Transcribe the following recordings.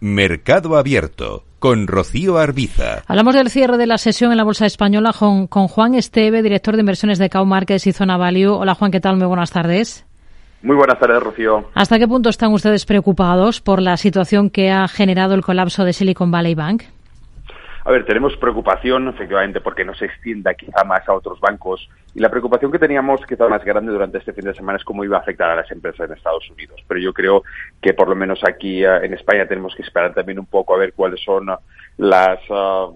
Mercado Abierto con Rocío Arbiza. Hablamos del cierre de la sesión en la Bolsa Española con, Juan Esteve, director de inversiones de Cow Markets y Zona Value. Hola Juan, ¿qué tal? Muy buenas tardes. Muy buenas tardes, Rocío. ¿Hasta qué punto están ustedes preocupados por la situación que ha generado el colapso de Silicon Valley Bank? A ver, tenemos preocupación, efectivamente, porque no se extienda quizá más a otros bancos. Y la preocupación que teníamos quizá más grande durante este fin de semana es cómo iba a afectar a las empresas en Estados Unidos. Pero yo creo que por lo menos aquí eh, en España tenemos que esperar también un poco a ver cuáles son las... Eh,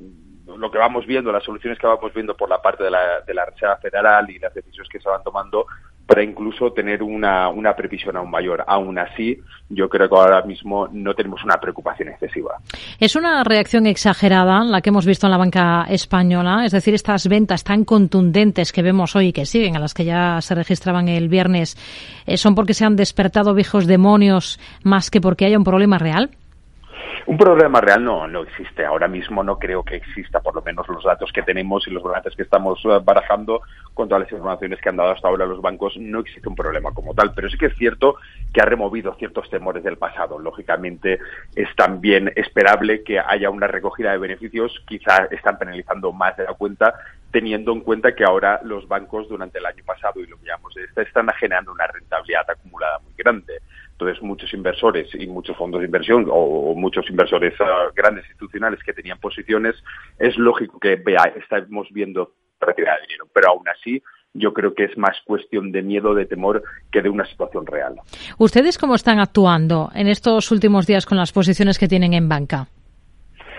lo que vamos viendo, las soluciones que vamos viendo por la parte de la, de la Reserva Federal y las decisiones que se van tomando para incluso tener una, una previsión aún mayor. Aún así, yo creo que ahora mismo no tenemos una preocupación excesiva. Es una reacción exagerada la que hemos visto en la banca española, es decir, estas ventas tan contundentes que vemos hoy y que siguen, a las que ya se registraban el viernes, eh, ¿son porque se han despertado viejos demonios más que porque haya un problema real? Un problema real no, no existe. Ahora mismo no creo que exista, por lo menos los datos que tenemos y los datos que estamos eh, barajando con todas las informaciones que han dado hasta ahora los bancos, no existe un problema como tal. Pero sí que es cierto que ha removido ciertos temores del pasado. Lógicamente es también esperable que haya una recogida de beneficios. Quizá están penalizando más de la cuenta teniendo en cuenta que ahora los bancos durante el año pasado y lo que llamamos de están generando una rentabilidad acumulada muy grande. Entonces, muchos inversores y muchos fondos de inversión o, muchos inversores ah, grandes institucionales que tenían posiciones, es lógico que vea, estamos viendo retirada de dinero. Pero aún así, yo creo que es más cuestión de miedo, de temor, que de una situación real. ¿Ustedes cómo están actuando en estos últimos días con las posiciones que tienen en banca?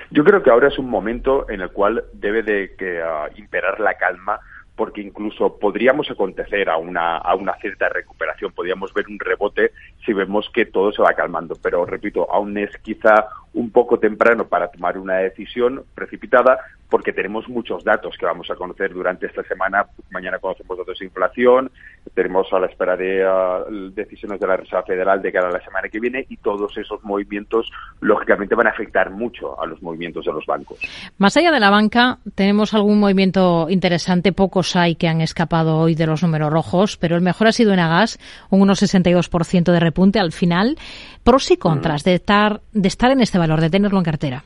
Yo creo que ahora es un momento en el cual debe de que, ah, imperar la calma porque incluso podríamos acontecer a una, a una cierta recuperación, podríamos ver un rebote si vemos que todo se va calmando. Pero repito, aún es quizá un poco temprano para tomar una decisión precipitada porque tenemos muchos datos que vamos a conocer durante esta semana. Mañana conocemos datos de inflación, tenemos a la espera de ah, decisiones de la Reserva Federal de cara a la semana que viene y todos esos movimientos lógicamente van a afectar mucho a los movimientos de los bancos. Más allá de la banca, tenemos algún movimiento interesante. Pocos hay que han escapado hoy de los números rojos, pero el mejor ha sido en Agas, un 1,62% de repunte al final. Pros y contras de estar, de estar en este valor, de tenerlo en cartera?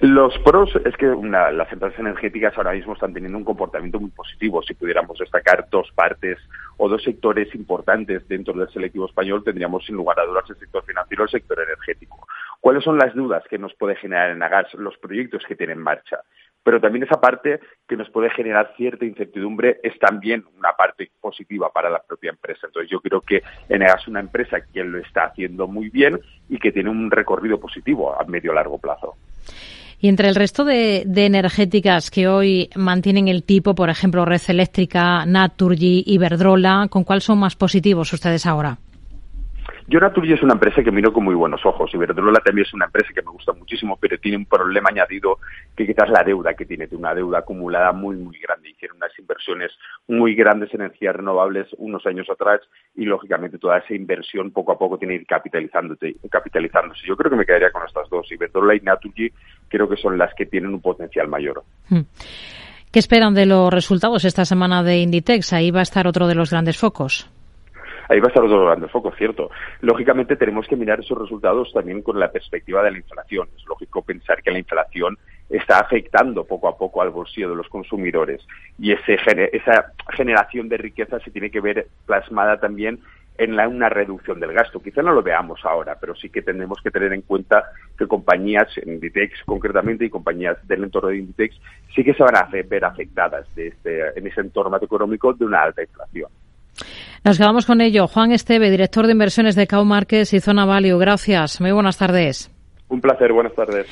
Los pros es que las empresas energéticas ahora mismo están teniendo un comportamiento muy positivo. Si pudiéramos destacar dos partes o dos sectores importantes dentro del selectivo español, tendríamos sin lugar a dudas el sector financiero y el sector energético. ¿Cuáles son las dudas que nos puede generar en Agas los proyectos que tiene en marcha? Pero también esa parte que nos puede generar cierta incertidumbre es también una parte positiva para la propia empresa. Entonces yo creo que Enegas es una empresa que lo está haciendo muy bien y que tiene un recorrido positivo a medio largo plazo. Y entre el resto de, de, energéticas que hoy mantienen el tipo, por ejemplo, Red Eléctrica, Naturgy, Iberdrola, ¿con cuál son más positivos ustedes ahora? Yo Naturgy es una empresa que miro con muy buenos ojos. Iberdrola también es una empresa que me gusta muchísimo, pero tiene un problema añadido que quizás la deuda que tiene, tiene una deuda acumulada muy, muy grande. Hicieron unas inversiones muy grandes en energías renovables unos años atrás y, lógicamente, toda esa inversión poco a poco tiene que ir capitalizándose. capitalizándose. Yo creo que me quedaría con estas dos. Iberdrola y Naturgy creo que son las que tienen un potencial mayor. Hmm. ¿Qué esperan de los resultados esta semana de Inditex? Ahí va a estar otro de los grandes focos ahí va a estar otro grande foco, cierto. Lógicamente tenemos que mirar esos resultados también con la perspectiva de la inflación. Es lógico pensar que la inflación está afectando poco a poco al bolsillo de los consumidores y ese, esa generación de riqueza se tiene que ver plasmada también en la, una reducción del gasto. Quizá no lo veamos ahora, pero sí que tenemos que tener en cuenta que compañías, Inditex concretamente, y compañías del entorno de Inditex, sí que se van a ver afectadas de este, en ese entorno económico de una alta inflación. Nos quedamos con ello. Juan Esteve, director de inversiones de Markets y Zona Value. Gracias. Muy buenas tardes. Un placer. Buenas tardes.